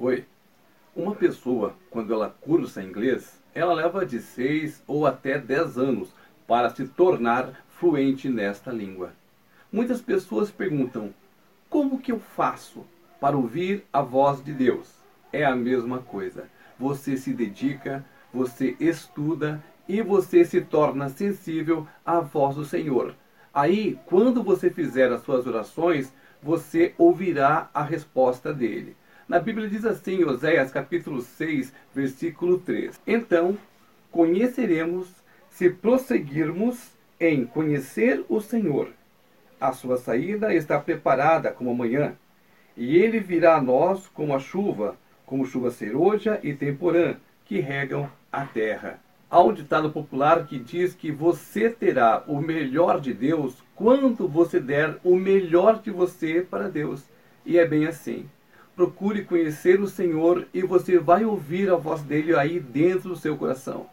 Oi. Uma pessoa, quando ela cursa inglês, ela leva de 6 ou até 10 anos para se tornar fluente nesta língua. Muitas pessoas perguntam: como que eu faço para ouvir a voz de Deus? É a mesma coisa. Você se dedica, você estuda e você se torna sensível à voz do Senhor. Aí, quando você fizer as suas orações, você ouvirá a resposta dele. Na Bíblia diz assim, Oséias capítulo 6, versículo 3. Então, conheceremos se prosseguirmos em conhecer o Senhor. A sua saída está preparada como amanhã, e ele virá a nós como a chuva, como chuva serôdia e temporã, que regam a terra. Há um ditado popular que diz que você terá o melhor de Deus quando você der o melhor de você para Deus. E é bem assim. Procure conhecer o Senhor e você vai ouvir a voz dele aí dentro do seu coração.